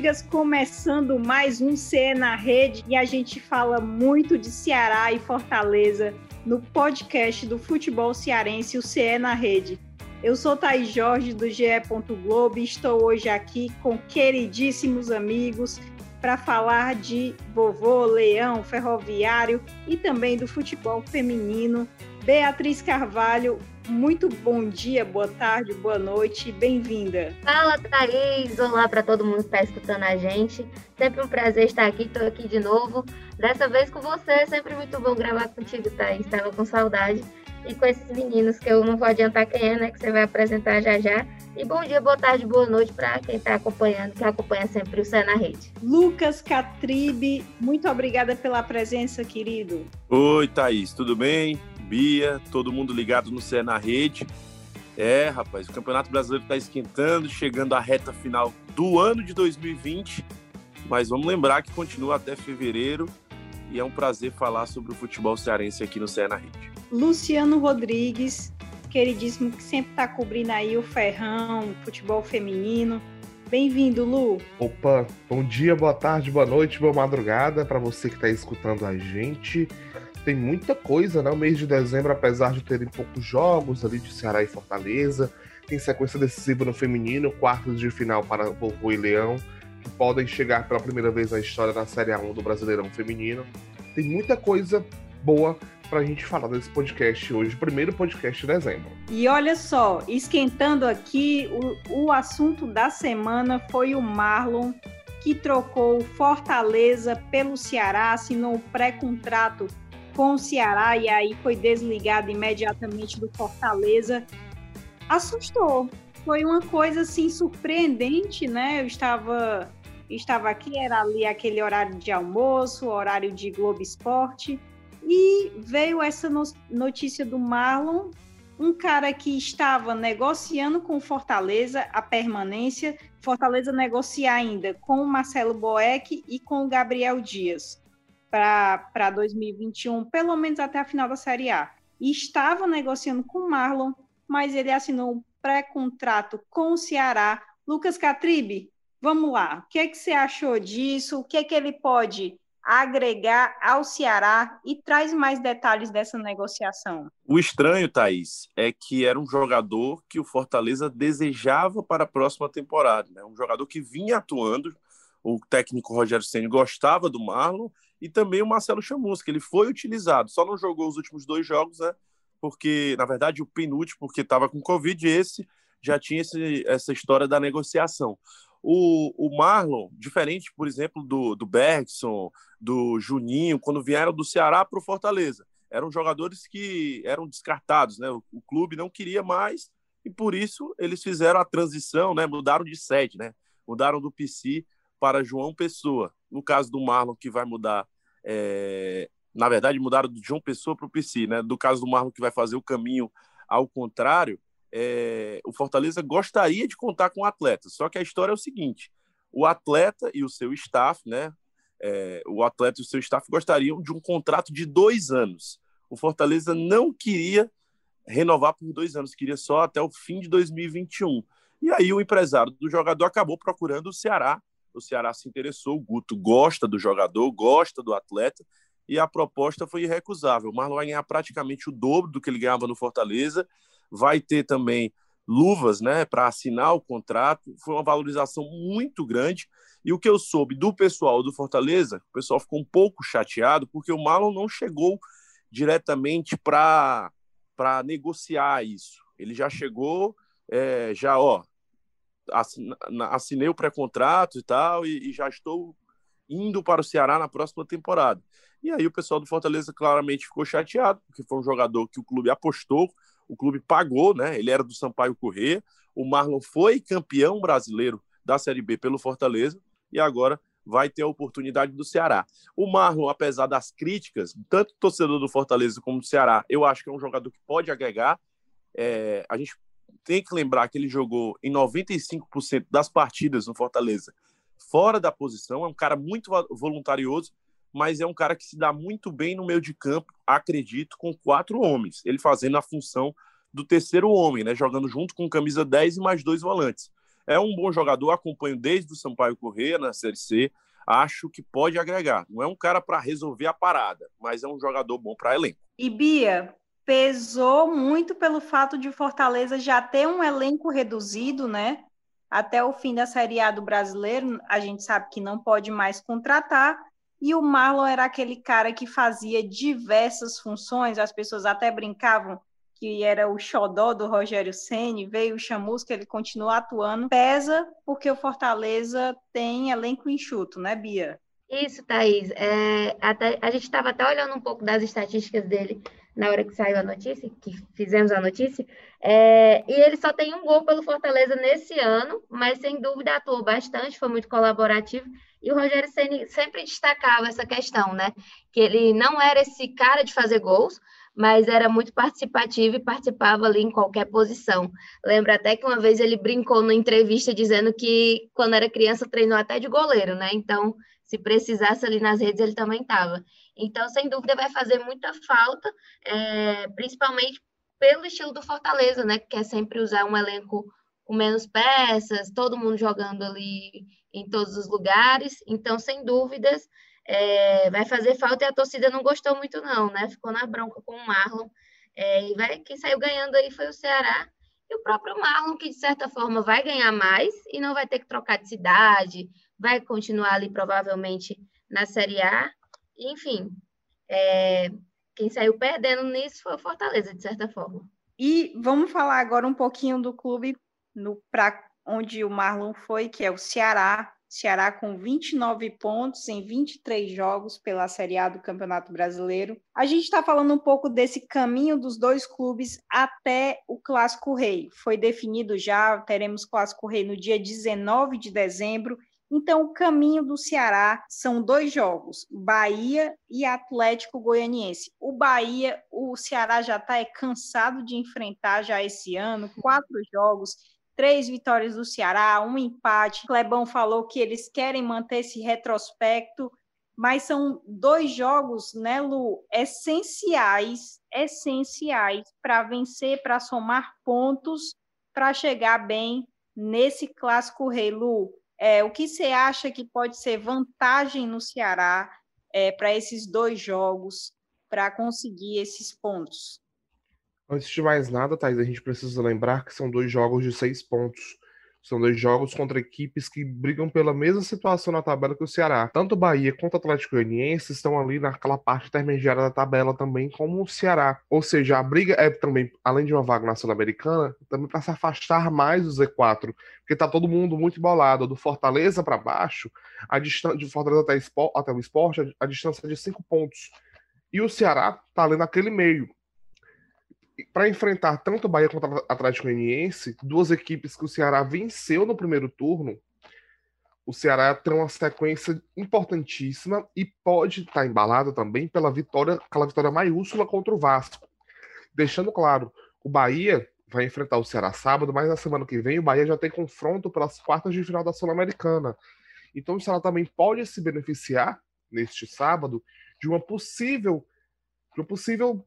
amigas, começando mais um CE na Rede e a gente fala muito de Ceará e Fortaleza no podcast do futebol cearense, o CE na Rede. Eu sou Thaís Jorge do GE. Globo e estou hoje aqui com queridíssimos amigos para falar de vovô, leão, ferroviário e também do futebol feminino. Beatriz Carvalho, muito bom dia, boa tarde, boa noite, bem-vinda. Fala, Thaís! Olá para todo mundo que está escutando a gente. Sempre um prazer estar aqui, estou aqui de novo. Dessa vez com você, sempre muito bom gravar contigo, Thaís. Estava com saudade. E com esses meninos, que eu não vou adiantar quem é, né? Que você vai apresentar já já. E bom dia, boa tarde, boa noite para quem está acompanhando, que acompanha sempre o Cé na Rede. Lucas Catribe, muito obrigada pela presença, querido. Oi, Thaís, tudo bem? Bia, todo mundo ligado no Cé na Rede. É, rapaz, o Campeonato Brasileiro está esquentando, chegando à reta final do ano de 2020. Mas vamos lembrar que continua até fevereiro e é um prazer falar sobre o futebol cearense aqui no Cé na Rede. Luciano Rodrigues, queridíssimo, que sempre está cobrindo aí o ferrão, o futebol feminino. Bem-vindo, Lu. Opa, bom dia, boa tarde, boa noite, boa madrugada para você que está escutando a gente tem muita coisa, né? O mês de dezembro, apesar de terem poucos jogos ali de Ceará e Fortaleza, tem sequência decisiva no feminino, quartos de final para Vovô e Leão, que podem chegar pela primeira vez na história da Série A1 do Brasileirão Feminino. Tem muita coisa boa para a gente falar desse podcast hoje, primeiro podcast de dezembro. E olha só, esquentando aqui, o, o assunto da semana foi o Marlon, que trocou Fortaleza pelo Ceará, assinou o pré-contrato com o Ceará e aí foi desligado imediatamente do Fortaleza, assustou. Foi uma coisa assim surpreendente, né? Eu estava estava aqui, era ali aquele horário de almoço, horário de Globo Esporte, e veio essa notícia do Marlon, um cara que estava negociando com Fortaleza a permanência, Fortaleza negocia ainda com o Marcelo Boeck e com o Gabriel Dias para 2021, pelo menos até a final da Série A. E estava negociando com o Marlon, mas ele assinou um pré-contrato com o Ceará. Lucas Catribe, vamos lá. O que é que você achou disso? O que é que ele pode agregar ao Ceará e traz mais detalhes dessa negociação. O estranho, Thaís, é que era um jogador que o Fortaleza desejava para a próxima temporada. Né? Um jogador que vinha atuando, o técnico Rogério Ceni gostava do Marlon e também o Marcelo Chamusca, ele foi utilizado, só não jogou os últimos dois jogos, né? Porque, na verdade, o penúltimo, porque estava com Covid, esse já tinha esse, essa história da negociação. O, o Marlon, diferente, por exemplo, do, do Bergson, do Juninho, quando vieram do Ceará para o Fortaleza, eram jogadores que eram descartados, né? O, o, clube não queria mais e por isso eles fizeram a transição, né? Mudaram de sede, né? Mudaram do PC para João Pessoa. No caso do Marlon, que vai mudar, é... na verdade, mudaram do João Pessoa para o PC, né? Do caso do Marlon, que vai fazer o caminho ao contrário, é... o Fortaleza gostaria de contar com o atleta. Só que a história é o seguinte: o atleta e o seu staff, né? É... o atleta e o seu staff gostariam de um contrato de dois anos. O Fortaleza não queria renovar por dois anos, queria só até o fim de 2021. E aí o empresário do jogador acabou procurando o Ceará o Ceará se interessou, o Guto gosta do jogador, gosta do atleta, e a proposta foi irrecusável. O Marlon vai ganhar praticamente o dobro do que ele ganhava no Fortaleza, vai ter também luvas né, para assinar o contrato, foi uma valorização muito grande. E o que eu soube do pessoal do Fortaleza, o pessoal ficou um pouco chateado, porque o Marlon não chegou diretamente para negociar isso. Ele já chegou, é, já, ó, assinei o pré-contrato e tal, e, e, já estou indo para o Ceará na próxima temporada. E aí o pessoal do Fortaleza claramente ficou chateado, porque foi um jogador que o clube apostou, o clube pagou, né? Ele era do Sampaio Corrêa, o Marlon foi campeão brasileiro da Série B pelo Fortaleza, e agora vai ter a oportunidade do Ceará. O Marlon, apesar das críticas, tanto torcedor do Fortaleza como do Ceará, eu acho que é um jogador que pode agregar. É, a gente tem que lembrar que ele jogou em 95% das partidas no Fortaleza fora da posição, é um cara muito voluntarioso, mas é um cara que se dá muito bem no meio de campo, acredito, com quatro homens, ele fazendo a função do terceiro homem, né, jogando junto com camisa 10 e mais dois volantes. É um bom jogador, acompanho desde o Sampaio Corrêa na Série C. Acho que pode agregar. Não é um cara para resolver a parada, mas é um jogador bom para elenco. E Bia, pesou muito pelo fato de Fortaleza já ter um elenco reduzido, né? Até o fim da Série A do brasileiro, a gente sabe que não pode mais contratar. E o Marlon era aquele cara que fazia diversas funções, as pessoas até brincavam que era o xodó do Rogério Ceni, veio o Chamusca, ele continua atuando. Pesa porque o Fortaleza tem elenco enxuto, né, Bia? Isso, Thaís. É, até, a gente estava até olhando um pouco das estatísticas dele na hora que saiu a notícia, que fizemos a notícia, é, e ele só tem um gol pelo Fortaleza nesse ano, mas sem dúvida atuou bastante, foi muito colaborativo, e o Rogério Ceni sempre destacava essa questão, né? Que ele não era esse cara de fazer gols, mas era muito participativo e participava ali em qualquer posição. Lembra até que uma vez ele brincou na entrevista dizendo que quando era criança treinou até de goleiro, né? Então, se precisasse ali nas redes, ele também estava. Então, sem dúvida, vai fazer muita falta, é, principalmente pelo estilo do Fortaleza, né? Que é sempre usar um elenco com menos peças, todo mundo jogando ali em todos os lugares. Então, sem dúvidas, é, vai fazer falta e a torcida não gostou muito, não, né? Ficou na bronca com o Marlon. É, e vai, quem saiu ganhando aí foi o Ceará e o próprio Marlon, que de certa forma vai ganhar mais e não vai ter que trocar de cidade, vai continuar ali provavelmente na Série A. Enfim, é, quem saiu perdendo nisso foi o Fortaleza, de certa forma. E vamos falar agora um pouquinho do clube no, onde o Marlon foi, que é o Ceará. Ceará com 29 pontos em 23 jogos pela Série A do Campeonato Brasileiro. A gente está falando um pouco desse caminho dos dois clubes até o Clássico Rei. Foi definido já, teremos Clássico Rei no dia 19 de dezembro. Então, o caminho do Ceará são dois jogos, Bahia e Atlético Goianiense. O Bahia, o Ceará já está é, cansado de enfrentar já esse ano, quatro jogos três vitórias do Ceará, um empate. Clebão falou que eles querem manter esse retrospecto, mas são dois jogos, né, Lu, essenciais, essenciais para vencer, para somar pontos, para chegar bem nesse clássico rei, Lu. É, o que você acha que pode ser vantagem no Ceará é, para esses dois jogos, para conseguir esses pontos? Antes de mais nada, Thais, a gente precisa lembrar que são dois jogos de seis pontos. São dois jogos contra equipes que brigam pela mesma situação na tabela que o Ceará. Tanto o Bahia quanto o Atlético Goianiense estão ali naquela parte intermediária da tabela também, como o Ceará. Ou seja, a briga é também, além de uma vaga na Sul-Americana, também para se afastar mais do Z4, porque tá todo mundo muito embolado. Do Fortaleza para baixo, a distância de Fortaleza até, até o esporte, a distância é de cinco pontos. E o Ceará tá ali naquele meio para enfrentar tanto o Bahia quanto o Atlético Goianiense, duas equipes que o Ceará venceu no primeiro turno, o Ceará tem uma sequência importantíssima e pode estar tá embalado também pela vitória, aquela vitória maiúscula contra o Vasco. Deixando claro, o Bahia vai enfrentar o Ceará sábado, mas na semana que vem o Bahia já tem confronto pelas quartas de final da Sul-Americana. Então o Ceará também pode se beneficiar neste sábado de uma possível de um possível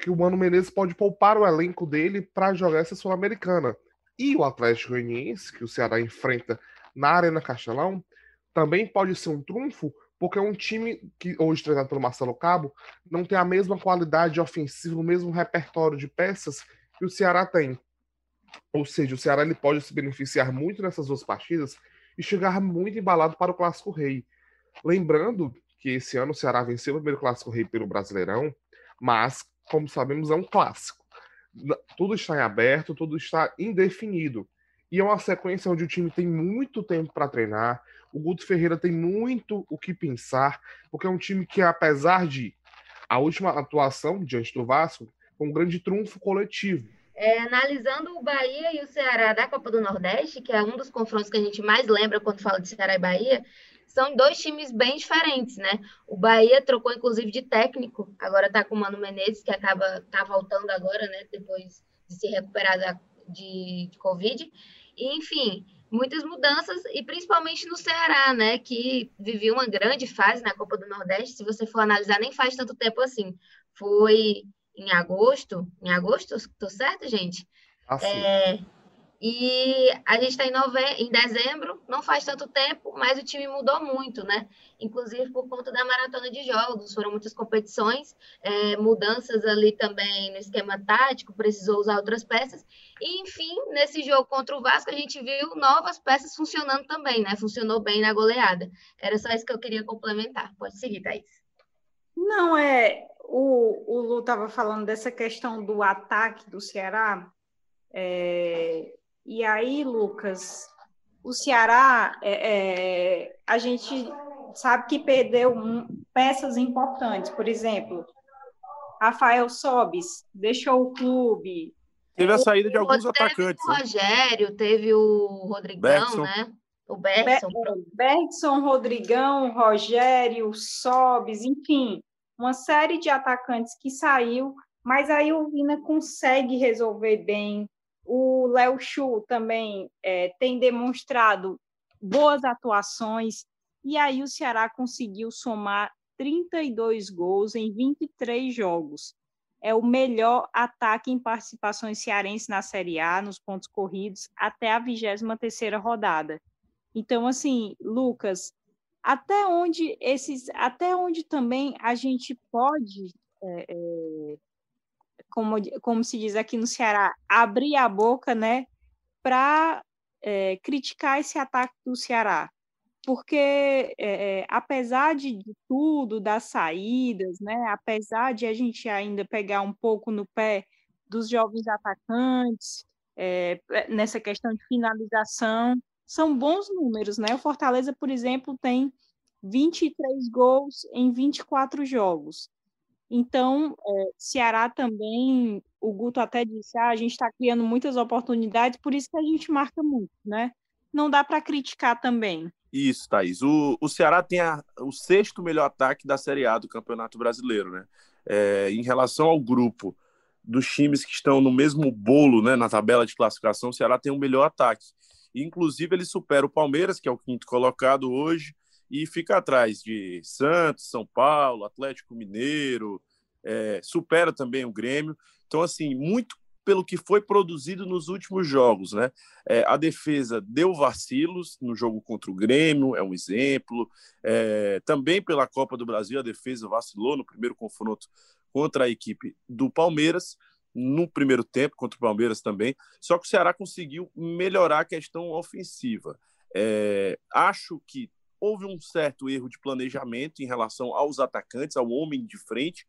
que o Mano Menezes pode poupar o elenco dele para jogar essa Sul-Americana. E o Atlético Goianiense, que o Ceará enfrenta na Arena Castelão, também pode ser um trunfo, porque é um time que hoje treinado pelo Marcelo Cabo não tem a mesma qualidade ofensiva, o mesmo repertório de peças que o Ceará tem. Ou seja, o Ceará ele pode se beneficiar muito nessas duas partidas e chegar muito embalado para o Clássico Rei. Lembrando que esse ano o Ceará venceu o primeiro Clássico Rei pelo Brasileirão, mas como sabemos, é um clássico. Tudo está em aberto, tudo está indefinido. E é uma sequência onde o time tem muito tempo para treinar. O Guto Ferreira tem muito o que pensar, porque é um time que, apesar de a última atuação diante do Vasco, foi um grande trunfo coletivo. É, analisando o Bahia e o Ceará da Copa do Nordeste, que é um dos confrontos que a gente mais lembra quando fala de Ceará e Bahia, são dois times bem diferentes, né? O Bahia trocou, inclusive, de técnico, agora tá com o Mano Menezes, que acaba tá voltando agora, né? Depois de se recuperar da, de, de Covid. E, enfim, muitas mudanças, e principalmente no Ceará, né? Que vivia uma grande fase na Copa do Nordeste. Se você for analisar, nem faz tanto tempo assim. Foi em agosto. Em agosto, tô certo, gente? Ah, é, E a gente está em, nove... em dezembro, não faz tanto tempo, mas o time mudou muito, né? Inclusive por conta da maratona de jogos, foram muitas competições, é, mudanças ali também no esquema tático, precisou usar outras peças. E, enfim, nesse jogo contra o Vasco, a gente viu novas peças funcionando também, né? Funcionou bem na goleada. Era só isso que eu queria complementar. Pode seguir, Thaís. Não, é. O, o Lu estava falando dessa questão do ataque do Ceará. É, e aí, Lucas, o Ceará, é, é, a gente sabe que perdeu peças importantes. Por exemplo, Rafael Sobis deixou o clube. Teve a saída de alguns atacantes. O né? Rogério, teve o Rodrigão, Bergson. né? O Bergson. Bergson, Rodrigão, Rogério, Sobis, enfim, uma série de atacantes que saiu, mas aí o Vina consegue resolver bem o Léo Chu também é, tem demonstrado boas atuações, e aí o Ceará conseguiu somar 32 gols em 23 jogos. É o melhor ataque em participações cearense na Série A, nos pontos corridos, até a 23ª rodada. Então, assim, Lucas, até onde esses, até onde também a gente pode é, é, como, como se diz aqui no Ceará, abrir a boca, né, para é, criticar esse ataque do Ceará. Porque, é, é, apesar de, tudo, das saídas, né, apesar de a gente ainda pegar um pouco no pé dos jovens atacantes, é, nessa questão de finalização, são bons números, né? O Fortaleza, por exemplo, tem 23 gols em 24 jogos. Então, é, Ceará também, o Guto até disse, ah, a gente está criando muitas oportunidades, por isso que a gente marca muito, né? Não dá para criticar também. Isso, Thaís. O, o Ceará tem a, o sexto melhor ataque da Série A do Campeonato Brasileiro, né? É, em relação ao grupo dos times que estão no mesmo bolo, né, na tabela de classificação, o Ceará tem o melhor ataque. Inclusive, ele supera o Palmeiras, que é o quinto colocado hoje, e fica atrás de Santos, São Paulo, Atlético Mineiro, é, supera também o Grêmio. Então, assim, muito pelo que foi produzido nos últimos jogos, né? É, a defesa deu vacilos no jogo contra o Grêmio, é um exemplo. É, também pela Copa do Brasil, a defesa vacilou no primeiro confronto contra a equipe do Palmeiras, no primeiro tempo, contra o Palmeiras também. Só que o Ceará conseguiu melhorar a questão ofensiva. É, acho que houve um certo erro de planejamento em relação aos atacantes, ao homem de frente,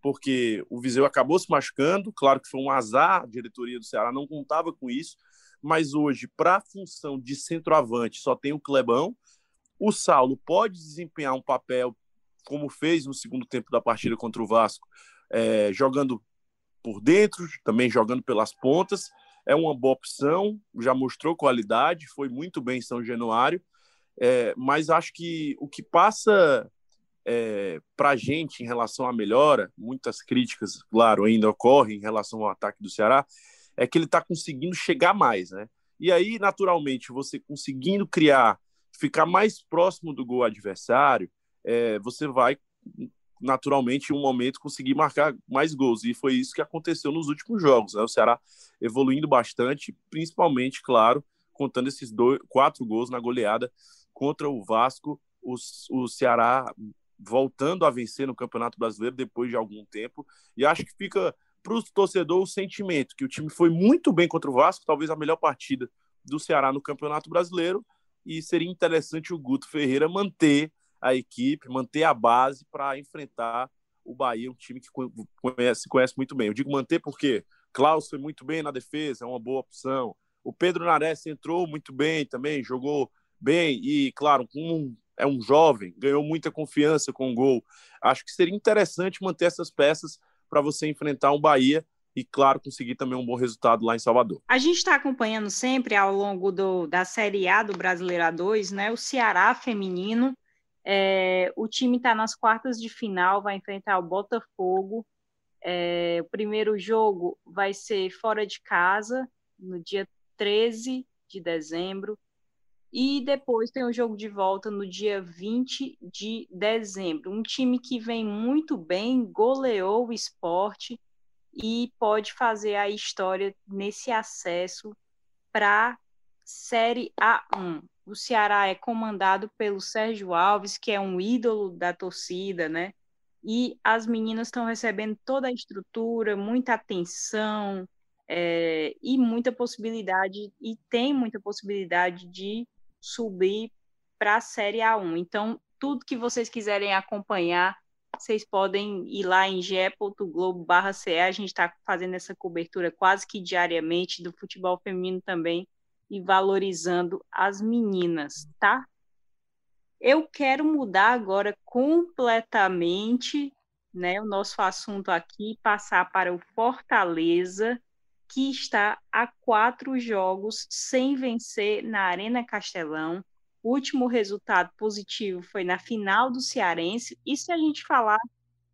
porque o Viseu acabou se machucando. Claro que foi um azar, a diretoria do Ceará não contava com isso, mas hoje, para a função de centroavante, só tem o Clebão. O Saulo pode desempenhar um papel, como fez no segundo tempo da partida contra o Vasco, é, jogando por dentro, também jogando pelas pontas. É uma boa opção, já mostrou qualidade, foi muito bem em São Januário é, mas acho que o que passa é, para a gente em relação à melhora, muitas críticas, claro, ainda ocorrem em relação ao ataque do Ceará, é que ele está conseguindo chegar mais, né? E aí, naturalmente, você conseguindo criar, ficar mais próximo do gol adversário, é, você vai naturalmente em um momento conseguir marcar mais gols e foi isso que aconteceu nos últimos jogos, né? O Ceará evoluindo bastante, principalmente, claro, contando esses dois, quatro gols na goleada contra o Vasco, o, o Ceará voltando a vencer no Campeonato Brasileiro depois de algum tempo. E acho que fica para o torcedor o sentimento que o time foi muito bem contra o Vasco, talvez a melhor partida do Ceará no Campeonato Brasileiro. E seria interessante o Guto Ferreira manter a equipe, manter a base para enfrentar o Bahia, um time que conhece, conhece muito bem. Eu digo manter porque Klaus foi muito bem na defesa, é uma boa opção. O Pedro Nares entrou muito bem também, jogou bem e, claro, um, é um jovem, ganhou muita confiança com o gol. Acho que seria interessante manter essas peças para você enfrentar um Bahia e, claro, conseguir também um bom resultado lá em Salvador. A gente está acompanhando sempre ao longo do, da Série A do Brasileiro A2, né? O Ceará feminino. É, o time está nas quartas de final, vai enfrentar o Botafogo. É, o primeiro jogo vai ser fora de casa, no dia 13 de dezembro. E depois tem o jogo de volta no dia 20 de dezembro. Um time que vem muito bem, goleou o esporte e pode fazer a história nesse acesso para Série A1. O Ceará é comandado pelo Sérgio Alves, que é um ídolo da torcida, né? E as meninas estão recebendo toda a estrutura, muita atenção é, e muita possibilidade, e tem muita possibilidade de subir para a Série A1. Então, tudo que vocês quiserem acompanhar, vocês podem ir lá em ge.globo.ce. A gente está fazendo essa cobertura quase que diariamente do futebol feminino também e valorizando as meninas, tá? Eu quero mudar agora completamente né, o nosso assunto aqui, passar para o Fortaleza, que está a quatro jogos sem vencer na Arena Castelão. O último resultado positivo foi na final do Cearense. E se a gente falar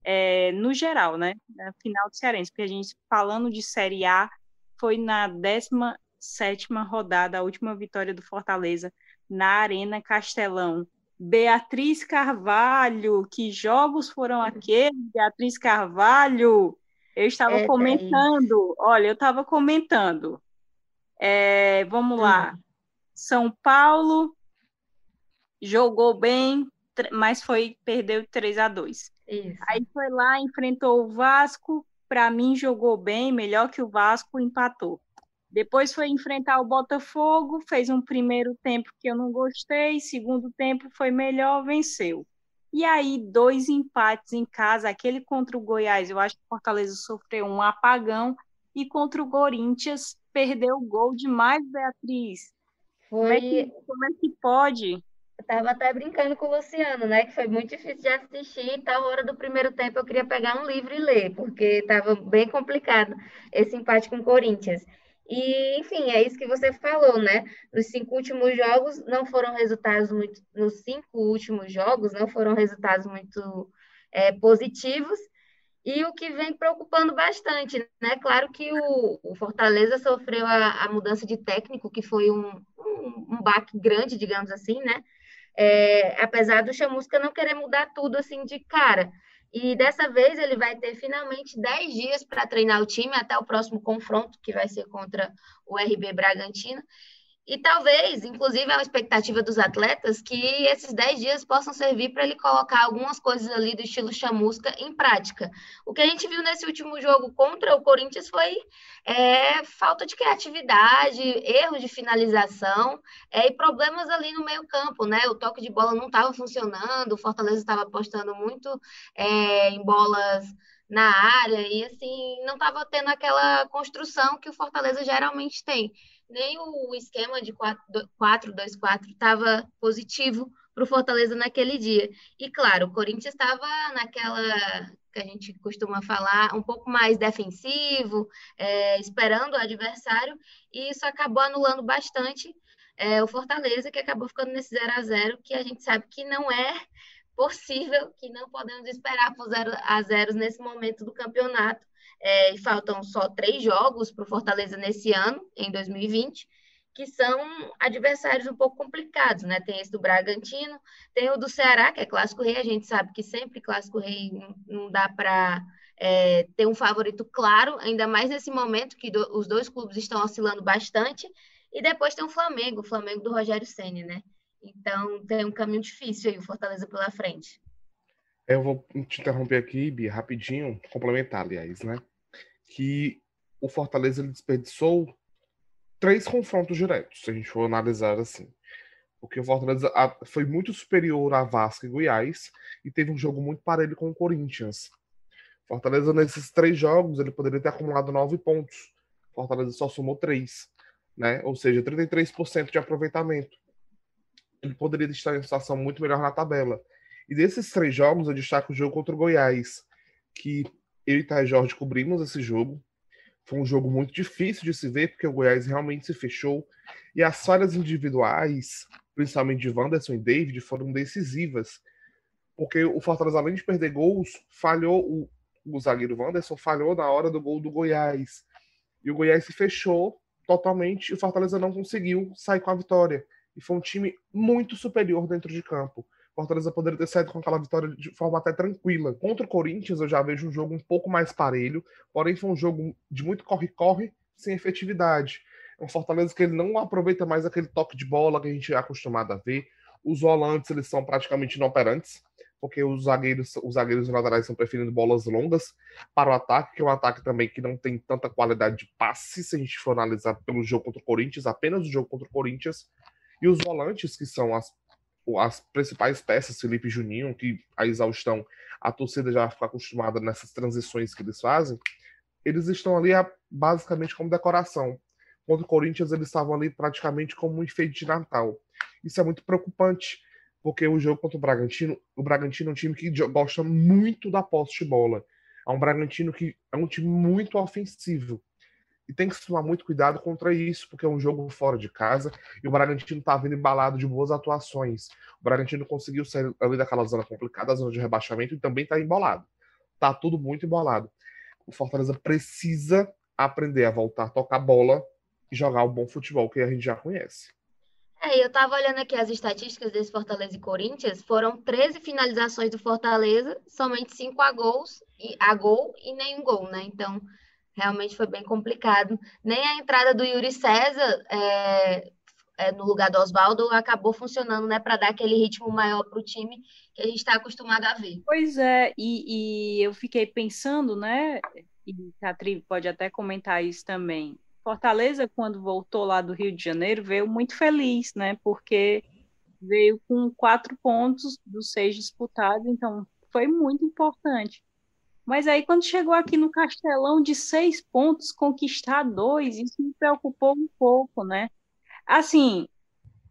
é, no geral, né? Na final do Cearense, porque a gente, falando de Série A, foi na 17 rodada, a última vitória do Fortaleza na Arena Castelão. Beatriz Carvalho, que jogos foram aqueles, Beatriz Carvalho? Eu estava é, comentando, é olha, eu estava comentando. É, vamos lá. Uhum. São Paulo jogou bem, mas foi perdeu 3 a 2. Isso. Aí foi lá, enfrentou o Vasco, para mim jogou bem, melhor que o Vasco, empatou. Depois foi enfrentar o Botafogo, fez um primeiro tempo que eu não gostei, segundo tempo foi melhor, venceu. E aí, dois empates em casa, aquele contra o Goiás, eu acho que o Fortaleza sofreu um apagão, e contra o Corinthians perdeu o gol demais, Beatriz. Foi... Como, é que, como é que pode? Eu tava até brincando com o Luciano, né? Que foi muito difícil de assistir. E tal hora do primeiro tempo eu queria pegar um livro e ler, porque tava bem complicado esse empate com o Corinthians. E, enfim, é isso que você falou, né? Nos cinco últimos jogos não foram resultados muito. Nos cinco últimos jogos não foram resultados muito é, positivos. E o que vem preocupando bastante, né? Claro que o, o Fortaleza sofreu a, a, mudança de técnico, que foi um, um, um baque grande, digamos assim, né? é, apesar do Chamusca não querer mudar tudo assim de cara. E dessa vez ele vai ter finalmente 10 dias para treinar o time até o próximo confronto, que vai ser contra o RB Bragantino. E talvez, inclusive, é uma expectativa dos atletas que esses 10 dias possam servir para ele colocar algumas coisas ali do estilo chamusca em prática. O que a gente viu nesse último jogo contra o Corinthians foi é, falta de criatividade, erros de finalização é, e problemas ali no meio-campo, né? O toque de bola não estava funcionando, o Fortaleza estava apostando muito é, em bolas na área e assim não estava tendo aquela construção que o Fortaleza geralmente tem nem o esquema de 4-2-4 estava positivo para o Fortaleza naquele dia. E claro, o Corinthians estava naquela que a gente costuma falar, um pouco mais defensivo, é, esperando o adversário, e isso acabou anulando bastante é, o Fortaleza, que acabou ficando nesse 0 a 0 que a gente sabe que não é possível, que não podemos esperar por 0 a 0 nesse momento do campeonato é, faltam só três jogos para o Fortaleza nesse ano, em 2020, que são adversários um pouco complicados, né? Tem esse do Bragantino, tem o do Ceará, que é clássico rei, a gente sabe que sempre clássico rei não dá para é, ter um favorito claro, ainda mais nesse momento que do, os dois clubes estão oscilando bastante, e depois tem o Flamengo, o Flamengo do Rogério Senna, né? Então tem um caminho difícil aí, o Fortaleza pela frente. Eu vou te interromper aqui, Bia, rapidinho, complementar, aliás, né? Que o Fortaleza ele desperdiçou três confrontos diretos, se a gente for analisar assim. Porque o Fortaleza foi muito superior a Vasco e Goiás e teve um jogo muito parelho com o Corinthians. Fortaleza, nesses três jogos, ele poderia ter acumulado nove pontos. Fortaleza só somou três, né? Ou seja, 33% de aproveitamento. Ele poderia estar em situação muito melhor na tabela. E desses três jogos, eu destaco o jogo contra o Goiás, que eu e Thay Jorge cobrimos esse jogo. Foi um jogo muito difícil de se ver, porque o Goiás realmente se fechou. E as falhas individuais, principalmente de Wanderson e David, foram decisivas. Porque o Fortaleza, além de perder gols, falhou. O, o zagueiro Wanderson falhou na hora do gol do Goiás. E o Goiás se fechou totalmente e o Fortaleza não conseguiu sair com a vitória. E foi um time muito superior dentro de campo. Fortaleza poderia ter saído com aquela vitória de forma até tranquila. Contra o Corinthians, eu já vejo um jogo um pouco mais parelho, porém foi um jogo de muito corre-corre, sem efetividade. É um Fortaleza que ele não aproveita mais aquele toque de bola que a gente é acostumado a ver. Os volantes, eles são praticamente inoperantes, porque os zagueiros, os zagueiros laterais estão preferindo bolas longas para o ataque, que é um ataque também que não tem tanta qualidade de passe, se a gente for analisar pelo jogo contra o Corinthians, apenas o jogo contra o Corinthians. E os volantes, que são as, as principais peças, Felipe Juninho, que a exaustão, a torcida já fica acostumada nessas transições que eles fazem, eles estão ali basicamente como decoração. Contra o Corinthians, eles estavam ali praticamente como um enfeite de Natal. Isso é muito preocupante, porque o jogo contra o Bragantino, o Bragantino é um time que gosta muito da posse de bola. É um Bragantino que é um time muito ofensivo. E tem que tomar muito cuidado contra isso, porque é um jogo fora de casa e o Bragantino está vindo embalado de boas atuações. O Bragantino conseguiu sair ali daquela zona complicada, a zona de rebaixamento, e também está embolado. Tá tudo muito embolado. O Fortaleza precisa aprender a voltar a tocar bola e jogar o bom futebol que a gente já conhece. É, eu estava olhando aqui as estatísticas desse Fortaleza e Corinthians, foram 13 finalizações do Fortaleza, somente 5 a gols, a gol e nenhum gol, né? Então, realmente foi bem complicado. Nem a entrada do Yuri César é, é, no lugar do Oswaldo acabou funcionando, né, para dar aquele ritmo maior para o time que a gente está acostumado a ver. Pois é, e, e eu fiquei pensando, né, e a Tri pode até comentar isso também. Fortaleza, quando voltou lá do Rio de Janeiro, veio muito feliz, né? Porque veio com quatro pontos dos seis disputados, então foi muito importante. Mas aí, quando chegou aqui no Castelão de seis pontos, conquistar dois, isso me preocupou um pouco, né? Assim,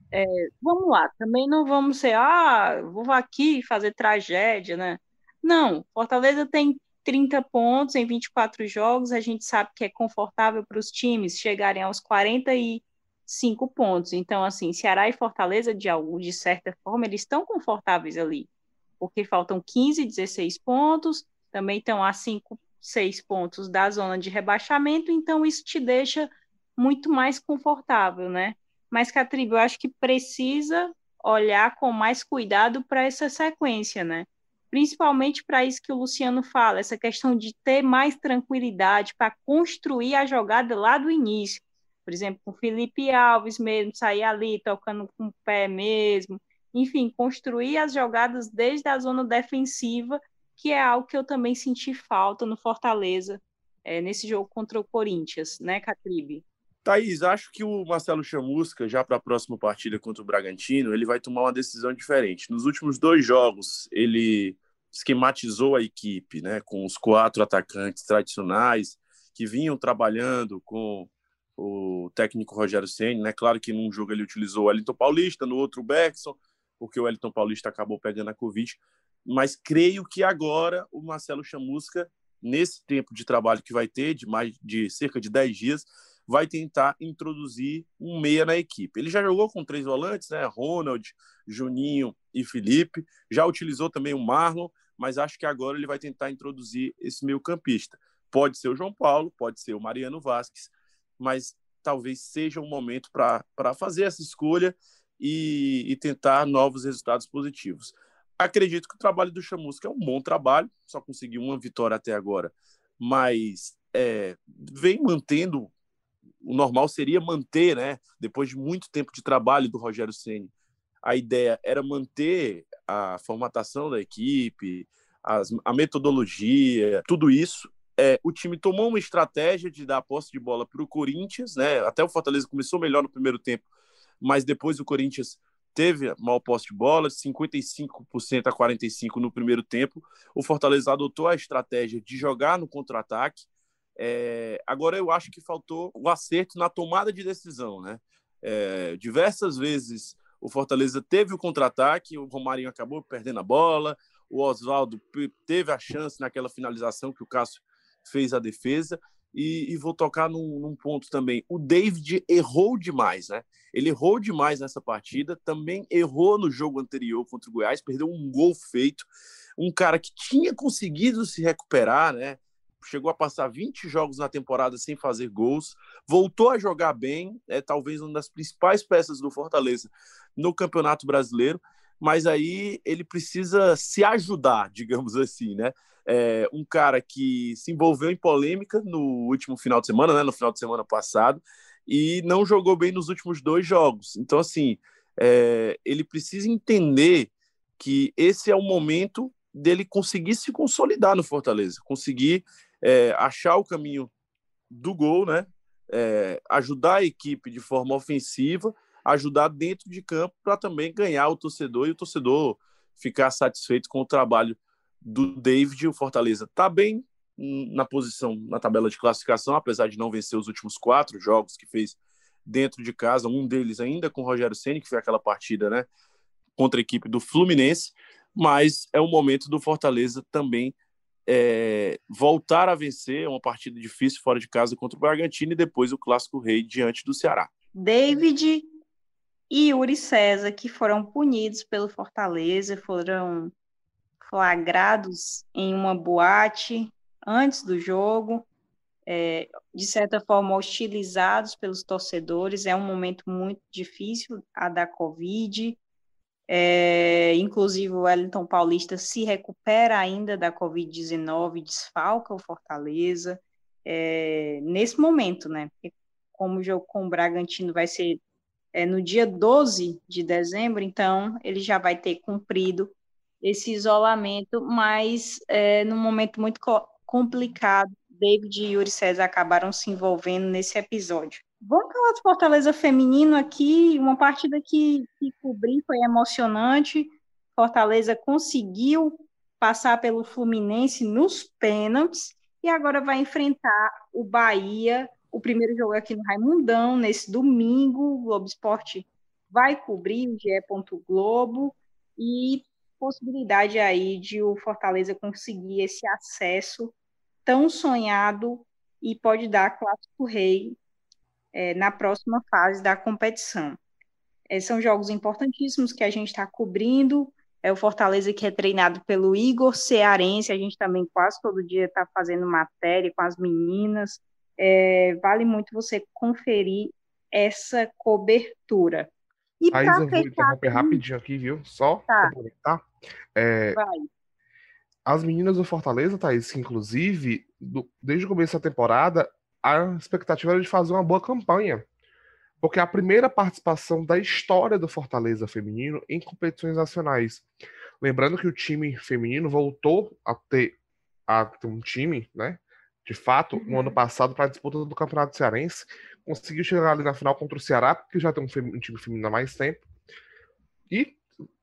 é, vamos lá, também não vamos ser, ah, vou aqui fazer tragédia, né? Não, Fortaleza tem 30 pontos em 24 jogos, a gente sabe que é confortável para os times chegarem aos 45 pontos. Então, assim, Ceará e Fortaleza, de, de certa forma, eles estão confortáveis ali, porque faltam 15, 16 pontos, também estão a 5, 6 pontos da zona de rebaixamento, então isso te deixa muito mais confortável, né? Mas, Catribe, eu acho que precisa olhar com mais cuidado para essa sequência, né? principalmente para isso que o Luciano fala, essa questão de ter mais tranquilidade para construir a jogada lá do início. Por exemplo, com Felipe Alves mesmo, sair ali tocando com o pé mesmo. Enfim, construir as jogadas desde a zona defensiva, que é algo que eu também senti falta no Fortaleza, é, nesse jogo contra o Corinthians, né, Catribe? Thaís, acho que o Marcelo Chamusca, já para a próxima partida contra o Bragantino, ele vai tomar uma decisão diferente. Nos últimos dois jogos, ele esquematizou a equipe, né, com os quatro atacantes tradicionais que vinham trabalhando com o técnico Rogério Ceni, né? Claro que num jogo ele utilizou o Wellington Paulista, no outro o Bergson, porque o Wellington Paulista acabou pegando a Covid. Mas creio que agora o Marcelo Chamusca, nesse tempo de trabalho que vai ter, de mais de cerca de 10 dias, vai tentar introduzir um meia na equipe. Ele já jogou com três volantes, né? Ronald, Juninho e Felipe. Já utilizou também o Marlon, mas acho que agora ele vai tentar introduzir esse meio campista. Pode ser o João Paulo, pode ser o Mariano Vasquez, mas talvez seja um momento para fazer essa escolha e, e, tentar novos resultados positivos. Acredito que o trabalho do Chamusca é um bom trabalho, só conseguiu uma vitória até agora, mas é, vem mantendo o normal seria manter, né, depois de muito tempo de trabalho do Rogério Ceni, a ideia era manter a formatação da equipe, as, a metodologia, tudo isso. É, o time tomou uma estratégia de dar posse de bola para o Corinthians, né? Até o Fortaleza começou melhor no primeiro tempo, mas depois o Corinthians teve mal posse de bola, 55% a 45% no primeiro tempo. O Fortaleza adotou a estratégia de jogar no contra-ataque, é, agora, eu acho que faltou o acerto na tomada de decisão. Né? É, diversas vezes o Fortaleza teve o contra-ataque, o Romarinho acabou perdendo a bola, o Oswaldo teve a chance naquela finalização que o Cássio fez a defesa. E, e vou tocar num, num, ponto também. O David errou demais, né? Ele errou demais nessa partida, também errou no jogo anterior contra o Goiás, perdeu um gol feito. Um cara que tinha conseguido se recuperar, né? chegou a passar 20 jogos na temporada sem fazer gols, voltou a jogar bem, é talvez uma das principais peças do Fortaleza no Campeonato Brasileiro, mas aí ele precisa se ajudar, digamos assim, né? É um cara que se envolveu em polêmica no último final de semana, né? No final de semana passado, e não jogou bem nos últimos dois jogos. Então, assim, é, ele precisa entender que esse é o momento dele conseguir se consolidar no Fortaleza, conseguir é, achar o caminho do gol, né? É, ajudar a equipe de forma ofensiva, ajudar dentro de campo para também ganhar o torcedor e o torcedor ficar satisfeito com o trabalho do David. O Fortaleza está bem na posição na tabela de classificação, apesar de não vencer os últimos quatro jogos que fez dentro de casa, um deles ainda com o Rogério Ceni, que foi aquela partida, né, contra a equipe do Fluminense, mas é o momento do Fortaleza também é, voltar a vencer uma partida difícil fora de casa contra o Bragantino e depois o Clássico Rei diante do Ceará. David e Yuri César, que foram punidos pelo Fortaleza, foram flagrados em uma boate antes do jogo, é, de certa forma hostilizados pelos torcedores. É um momento muito difícil a da Covid. É, inclusive, o Wellington Paulista se recupera ainda da Covid-19, desfalca o Fortaleza é, nesse momento, né? Porque como o jogo com o Bragantino vai ser é, no dia 12 de dezembro, então ele já vai ter cumprido esse isolamento, mas é, num momento muito co complicado, David e Yuri César acabaram se envolvendo nesse episódio. Vamos falar do Fortaleza feminino aqui, uma partida que, que cobri foi emocionante. Fortaleza conseguiu passar pelo Fluminense nos pênaltis e agora vai enfrentar o Bahia. O primeiro jogo aqui no Raimundão, nesse domingo. O Globo Esporte vai cobrir o GE. Globo e possibilidade aí de o Fortaleza conseguir esse acesso tão sonhado e pode dar clássico rei é, na próxima fase da competição. É, são jogos importantíssimos que a gente está cobrindo. É o Fortaleza que é treinado pelo Igor Cearense, a gente também quase todo dia está fazendo matéria com as meninas. É, vale muito você conferir essa cobertura. E Thaís, eu vou interromper rapidinho aqui, viu? Só tá. tá? É, Vai. As meninas do Fortaleza, Thaís, que inclusive, do, desde o começo da temporada, a expectativa era de fazer uma boa campanha. Porque é a primeira participação da história do Fortaleza feminino em competições nacionais. Lembrando que o time feminino voltou a ter, a ter um time, né? De fato, no uhum. ano passado, para a disputa do Campeonato Cearense. Conseguiu chegar ali na final contra o Ceará, porque já tem um, um time feminino há mais tempo. E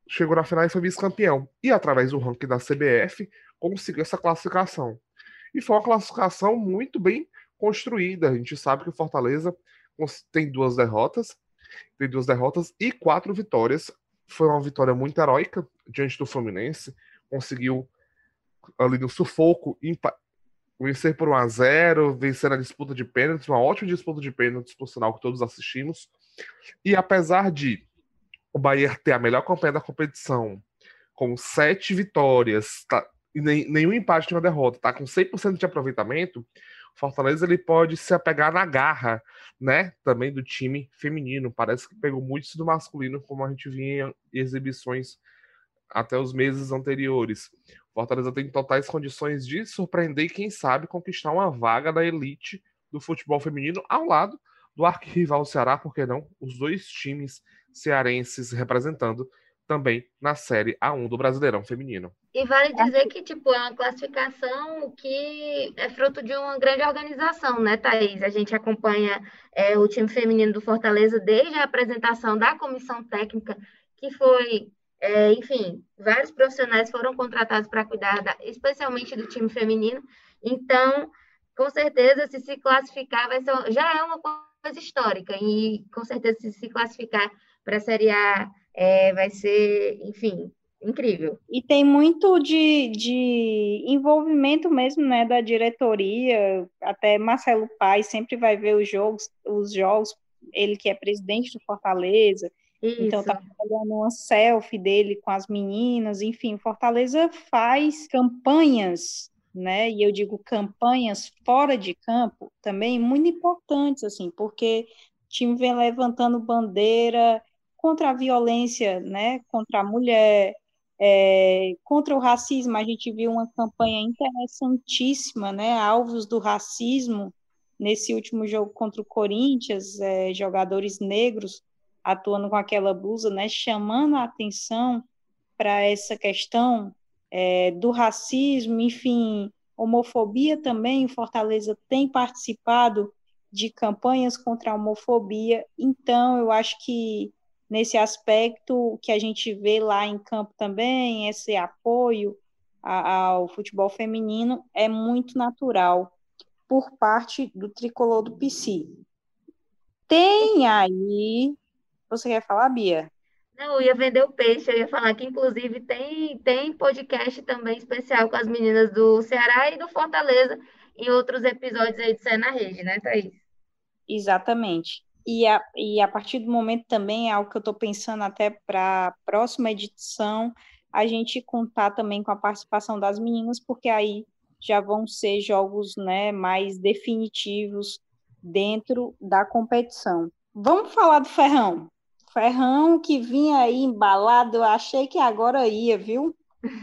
chegou na final e foi vice-campeão. E através do ranking da CBF, conseguiu essa classificação. E foi uma classificação muito bem construída. A gente sabe que o Fortaleza tem duas derrotas, tem duas derrotas e quatro vitórias. Foi uma vitória muito heróica diante do Fluminense. Conseguiu ali no sufoco vencer por 1 a 0, vencer na disputa de pênaltis, uma ótima disputa de pênaltis, por sinal que todos assistimos. E apesar de o Bahia ter a melhor campanha da competição, com sete vitórias, tá, e nem, nenhum empate, nenhuma derrota, tá com 100% de aproveitamento, Fortaleza ele pode se apegar na garra, né? Também do time feminino. Parece que pegou muito isso do masculino, como a gente vinha em exibições até os meses anteriores. Fortaleza tem totais condições de surpreender e, quem sabe, conquistar uma vaga da elite do futebol feminino ao lado do arquirrival Ceará, por que não? Os dois times cearenses representando também na Série A1 do Brasileirão Feminino. E vale dizer que, tipo, é uma classificação que é fruto de uma grande organização, né, Thaís? A gente acompanha é, o time feminino do Fortaleza desde a apresentação da comissão técnica, que foi, é, enfim, vários profissionais foram contratados para cuidar, da, especialmente do time feminino. Então, com certeza, se se classificar, vai ser, já é uma coisa histórica. E, com certeza, se se classificar para a Série A, é, vai ser, enfim, incrível. E tem muito de, de envolvimento mesmo, né, da diretoria, até Marcelo Paes sempre vai ver os jogos, os jogos, ele que é presidente do Fortaleza, Isso. então tá fazendo uma selfie dele com as meninas, enfim, Fortaleza faz campanhas, né, e eu digo campanhas fora de campo também muito importantes, assim, porque o time vem levantando bandeira contra a violência, né, contra a mulher, é, contra o racismo, a gente viu uma campanha interessantíssima, né, alvos do racismo, nesse último jogo contra o Corinthians, é, jogadores negros atuando com aquela blusa, né, chamando a atenção para essa questão é, do racismo, enfim, homofobia também. O Fortaleza tem participado de campanhas contra a homofobia, então eu acho que nesse aspecto que a gente vê lá em campo também, esse apoio ao futebol feminino é muito natural por parte do tricolor do PC. Tem aí. Você quer falar, Bia? Não, eu ia vender o peixe, eu ia falar que, inclusive, tem, tem podcast também especial com as meninas do Ceará e do Fortaleza em outros episódios aí de Cé na Rede, né, Thaís? Exatamente. E a, e a partir do momento também, é algo que eu estou pensando até para a próxima edição, a gente contar também com a participação das meninas, porque aí já vão ser jogos né, mais definitivos dentro da competição. Vamos falar do Ferrão. Ferrão que vinha aí embalado, eu achei que agora ia, viu?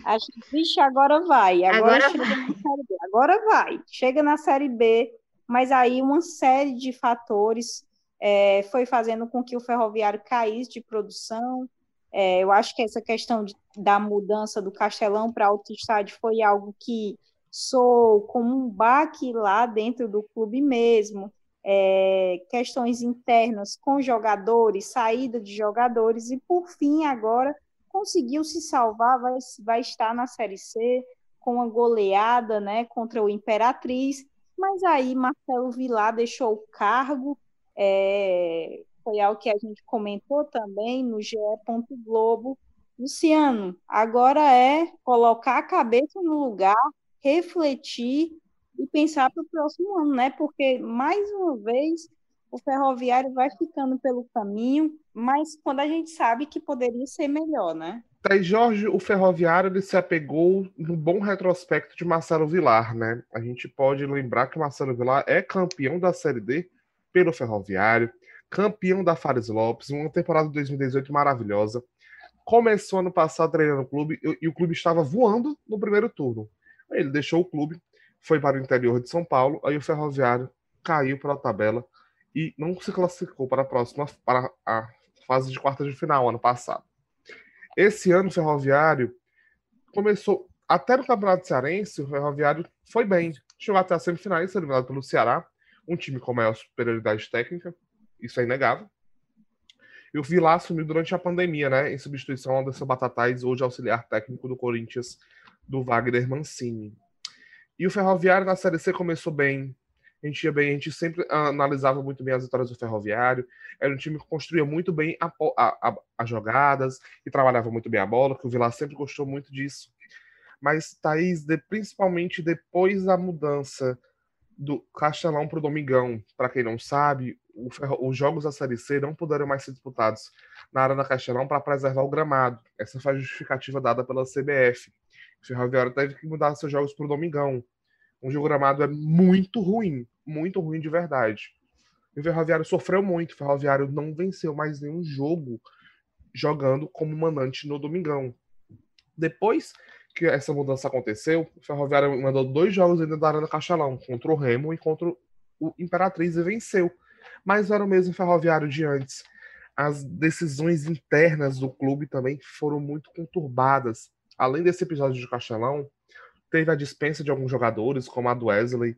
Achei, vixe, agora vai. Agora, agora vai. B. Agora vai. Chega na Série B, mas aí uma série de fatores é, foi fazendo com que o ferroviário caísse de produção. É, eu acho que essa questão de, da mudança do Castelão para outro estádio foi algo que sou como um baque lá dentro do clube mesmo, é, questões internas com jogadores, saída de jogadores, e por fim, agora conseguiu se salvar, vai, vai estar na Série C com uma goleada né, contra o Imperatriz, mas aí Marcelo Vilar deixou o cargo, é, foi algo que a gente comentou também no GE. Globo. Luciano, agora é colocar a cabeça no lugar, refletir e pensar para o próximo ano, né? Porque, mais uma vez, o ferroviário vai ficando pelo caminho, mas quando a gente sabe que poderia ser melhor, né? Aí, Jorge, o ferroviário ele se apegou no bom retrospecto de Marcelo Vilar, né? A gente pode lembrar que Marcelo Vilar é campeão da Série D pelo ferroviário, campeão da Fares Lopes, uma temporada de 2018 maravilhosa. Começou ano passado treinando o clube e o clube estava voando no primeiro turno. Ele deixou o clube, foi para o interior de São Paulo, aí o Ferroviário caiu para a tabela e não se classificou para a próxima, para a fase de quartas de final, ano passado. Esse ano o Ferroviário começou, até no Campeonato Cearense, o Ferroviário foi bem. Chegou até as semifinais, eliminado pelo Ceará, um time com maior superioridade técnica, isso é inegável. E o Vilar assumiu durante a pandemia, né, em substituição ao Anderson Batatais, hoje auxiliar técnico do Corinthians, do Wagner Mancini. E o Ferroviário na Série C começou bem. A gente ia bem, a gente sempre analisava muito bem as vitórias do Ferroviário. Era um time que construía muito bem as jogadas e trabalhava muito bem a bola, que o Vilar sempre gostou muito disso. Mas, Thaís, de, principalmente depois da mudança do Castelão para o Domingão, para quem não sabe, os jogos da Série C não puderam mais ser disputados na Arena Castelão para preservar o gramado. Essa foi a justificativa dada pela CBF. O Ferroviário teve que mudar seus jogos para o Domingão. Um o gramado é muito ruim, muito ruim de verdade. E o Ferroviário sofreu muito. O Ferroviário não venceu mais nenhum jogo jogando como mandante no Domingão. Depois que essa mudança aconteceu, o Ferroviário mandou dois jogos ainda da Arena Castelão, contra o Remo e contra o Imperatriz, e venceu. Mas era o mesmo Ferroviário de antes. As decisões internas do clube também foram muito conturbadas além desse episódio de Castelão, teve a dispensa de alguns jogadores, como a do Wesley,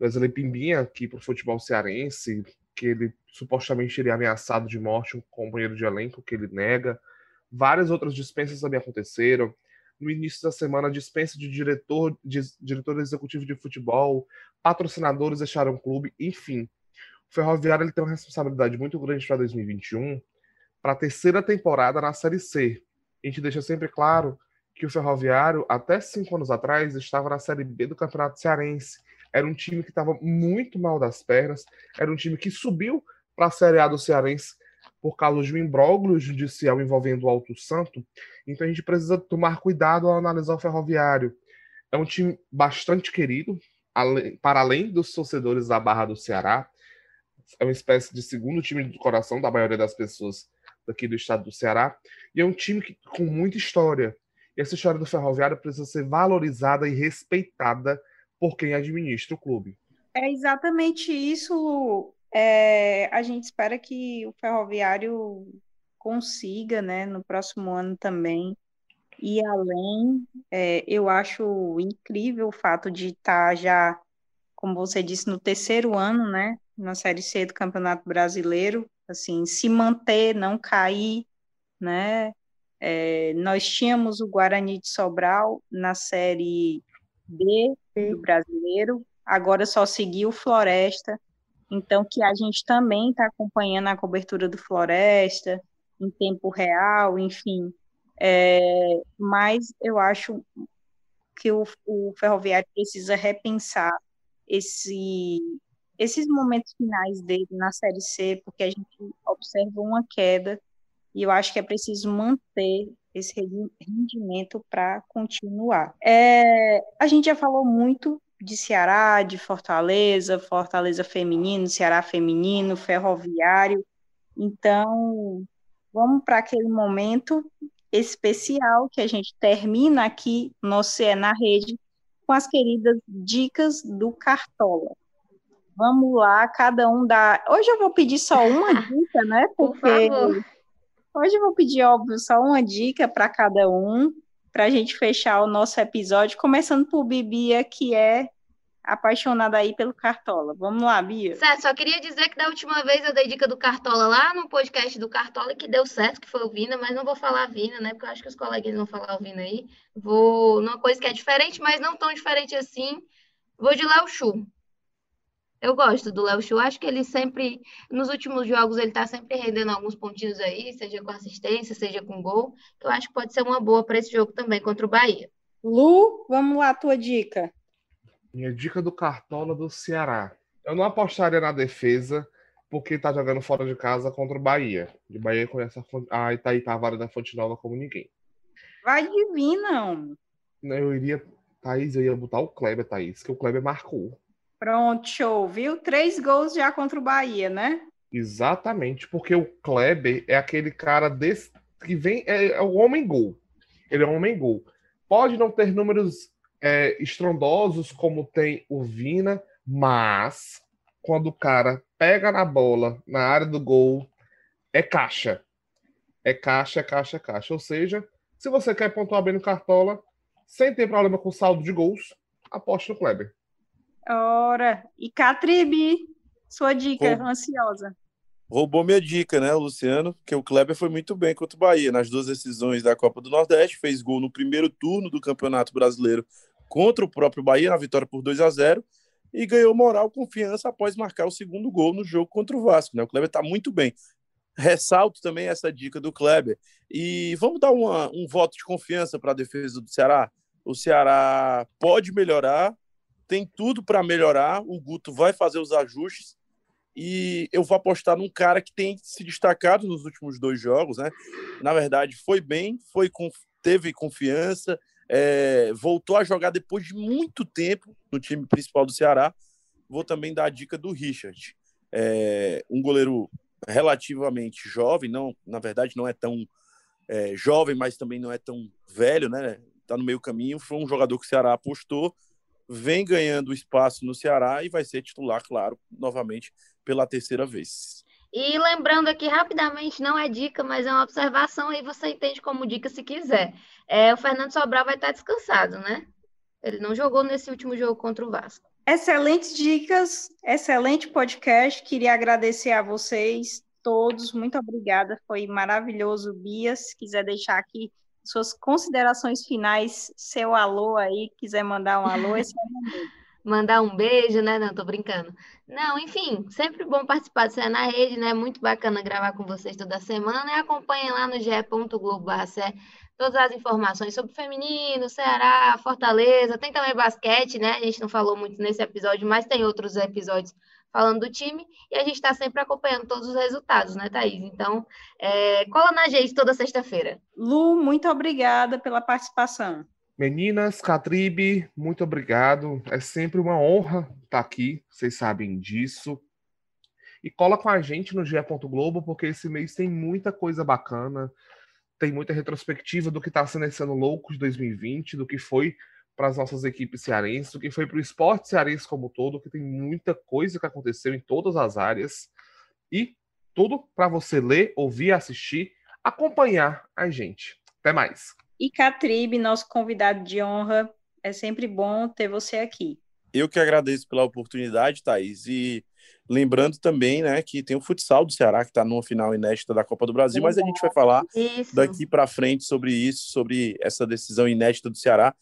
Wesley Pimbinha, aqui para o futebol cearense, que ele supostamente teria ameaçado de morte um companheiro de elenco, que ele nega. Várias outras dispensas também aconteceram. No início da semana, dispensa de diretor, de, diretor executivo de futebol, patrocinadores deixaram o clube, enfim. O Ferroviário ele tem uma responsabilidade muito grande para 2021, para a terceira temporada na Série C. A gente deixa sempre claro que o Ferroviário, até cinco anos atrás, estava na Série B do Campeonato Cearense. Era um time que estava muito mal das pernas, era um time que subiu para a Série A do Cearense por causa de um imbróglio judicial envolvendo o Alto Santo. Então a gente precisa tomar cuidado ao analisar o Ferroviário. É um time bastante querido, para além dos torcedores da Barra do Ceará. É uma espécie de segundo time do coração da maioria das pessoas daqui do estado do Ceará. E é um time que, com muita história. Essa história do ferroviário precisa ser valorizada e respeitada por quem administra o clube. É exatamente isso. É, a gente espera que o ferroviário consiga, né, no próximo ano também. E além, é, eu acho incrível o fato de estar já, como você disse, no terceiro ano, né, na Série C do Campeonato Brasileiro, assim, se manter, não cair, né? É, nós tínhamos o Guarani de Sobral na Série D do Brasileiro, agora só seguiu o Floresta, então que a gente também está acompanhando a cobertura do Floresta em tempo real, enfim. É, mas eu acho que o, o Ferroviário precisa repensar esse, esses momentos finais dele na Série C, porque a gente observa uma queda e eu acho que é preciso manter esse rendimento para continuar. É, a gente já falou muito de Ceará, de Fortaleza, Fortaleza feminino, Ceará feminino, ferroviário. Então, vamos para aquele momento especial que a gente termina aqui no CE na Rede com as queridas dicas do Cartola. Vamos lá, cada um dá. Hoje eu vou pedir só uma dica, né? Porque Por hoje eu vou pedir, óbvio, só uma dica para cada um, para a gente fechar o nosso episódio, começando por Bibia, que é apaixonada aí pelo Cartola. Vamos lá, Bia. Certo, só queria dizer que da última vez eu dei dica do Cartola lá no podcast do Cartola que deu certo, que foi o Vina, mas não vou falar Vina, né? Porque eu acho que os coleguinhas vão falar o Vina aí. Vou numa coisa que é diferente, mas não tão diferente assim. Vou de Léo Chu. Eu gosto do Léo Chu. Acho que ele sempre, nos últimos jogos, ele tá sempre rendendo alguns pontinhos aí, seja com assistência, seja com gol. Que eu acho que pode ser uma boa para esse jogo também contra o Bahia. Lu, vamos lá, tua dica. Minha dica do Cartola do Ceará. Eu não apostaria na defesa, porque tá jogando fora de casa contra o Bahia. De Bahia conhece a, Itaí Tavares da Fonte Nova como ninguém. Vai divina, Eu iria, Thaís, eu ia botar o Kleber, Thaís, que o Kleber marcou. Pronto, show, viu? Três gols já contra o Bahia, né? Exatamente, porque o Kleber é aquele cara desse, que vem, é, é o homem gol. Ele é um homem gol. Pode não ter números é, estrondosos como tem o Vina, mas quando o cara pega na bola, na área do gol, é caixa. É caixa, é caixa, é caixa. Ou seja, se você quer pontuar bem no Cartola, sem ter problema com saldo de gols, aposte no Kleber. Ora, e Catribi, sua dica Roub... ansiosa. Roubou minha dica, né, Luciano? Que o Kleber foi muito bem contra o Bahia nas duas decisões da Copa do Nordeste, fez gol no primeiro turno do Campeonato Brasileiro contra o próprio Bahia, na vitória por 2 a 0 e ganhou moral, confiança após marcar o segundo gol no jogo contra o Vasco. Né? O Kleber está muito bem. Ressalto também essa dica do Kleber. E vamos dar uma, um voto de confiança para a defesa do Ceará. O Ceará pode melhorar, tem tudo para melhorar. O Guto vai fazer os ajustes. E eu vou apostar num cara que tem se destacado nos últimos dois jogos, né? Na verdade, foi bem, foi teve confiança, é, voltou a jogar depois de muito tempo no time principal do Ceará. Vou também dar a dica do Richard, é, um goleiro relativamente jovem, não, na verdade não é tão é, jovem, mas também não é tão velho, né? Tá no meio caminho. Foi um jogador que o Ceará apostou, vem ganhando espaço no Ceará e vai ser titular, claro, novamente pela terceira vez. E lembrando aqui rapidamente, não é dica, mas é uma observação, aí você entende como dica se quiser. É, o Fernando Sobral vai estar descansado, né? Ele não jogou nesse último jogo contra o Vasco. Excelentes dicas, excelente podcast. Queria agradecer a vocês todos. Muito obrigada. Foi maravilhoso, Bia. Se quiser deixar aqui suas considerações finais, seu alô aí, quiser mandar um alô, esse é mandar um beijo, né? Não, tô brincando. Não, enfim, sempre bom participar do Cé na Rede, né? Muito bacana gravar com vocês toda semana. E acompanhem lá no ge.globo todas as informações sobre feminino, Ceará, Fortaleza. Tem também basquete, né? A gente não falou muito nesse episódio, mas tem outros episódios falando do time. E a gente está sempre acompanhando todos os resultados, né, Thaís? Então, é... cola na gente toda sexta-feira. Lu, muito obrigada pela participação. Meninas, Catribe, muito obrigado. É sempre uma honra estar aqui, vocês sabem disso. E cola com a gente no GE. Globo, porque esse mês tem muita coisa bacana. Tem muita retrospectiva do que está sendo esse ano louco de 2020, do que foi para as nossas equipes cearenses, o que foi para o esporte cearense como todo, que tem muita coisa que aconteceu em todas as áreas. E tudo para você ler, ouvir, assistir, acompanhar a gente. Até mais. E Catribe, nosso convidado de honra, é sempre bom ter você aqui. Eu que agradeço pela oportunidade, Thaís. E lembrando também né, que tem o futsal do Ceará, que está numa final inédita da Copa do Brasil, mas a gente vai falar isso. daqui para frente sobre isso, sobre essa decisão inédita do Ceará.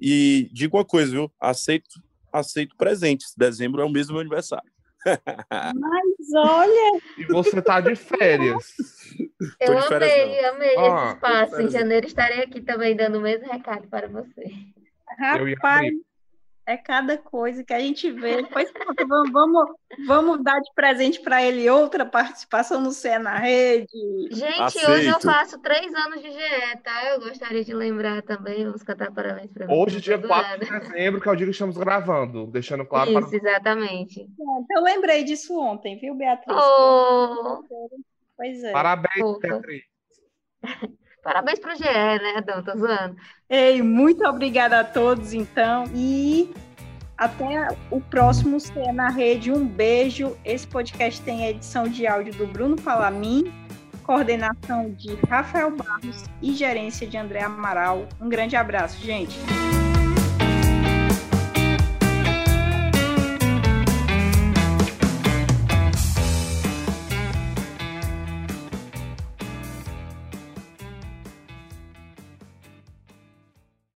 E digo uma coisa, viu? Aceito, aceito presentes. Dezembro é o mesmo meu aniversário. Mas olha. E você tá de férias. Eu de férias, amei, não. amei ah, esse espaço. Em janeiro estarei aqui também dando o mesmo recado para você. Rapaz, é cada coisa que a gente vê. Depois vamos, vamos, vamos dar de presente para ele outra participação no Cé na Rede. Gente, Aceito. hoje eu faço três anos de GE, tá? Eu gostaria de lembrar também, vamos cantar parabéns para Hoje, dia 4 de dezembro, que é o dia que estamos gravando, deixando claro. Isso, para... exatamente. Eu lembrei disso ontem, viu, Beatriz? Oh. Pois é. Parabéns, Beatriz. Parabéns para o GE, né? Tô zoando. Ei, muito obrigada a todos, então. E até o próximo Ser na Rede. Um beijo. Esse podcast tem a edição de áudio do Bruno Palamin, coordenação de Rafael Barros e gerência de André Amaral. Um grande abraço, gente.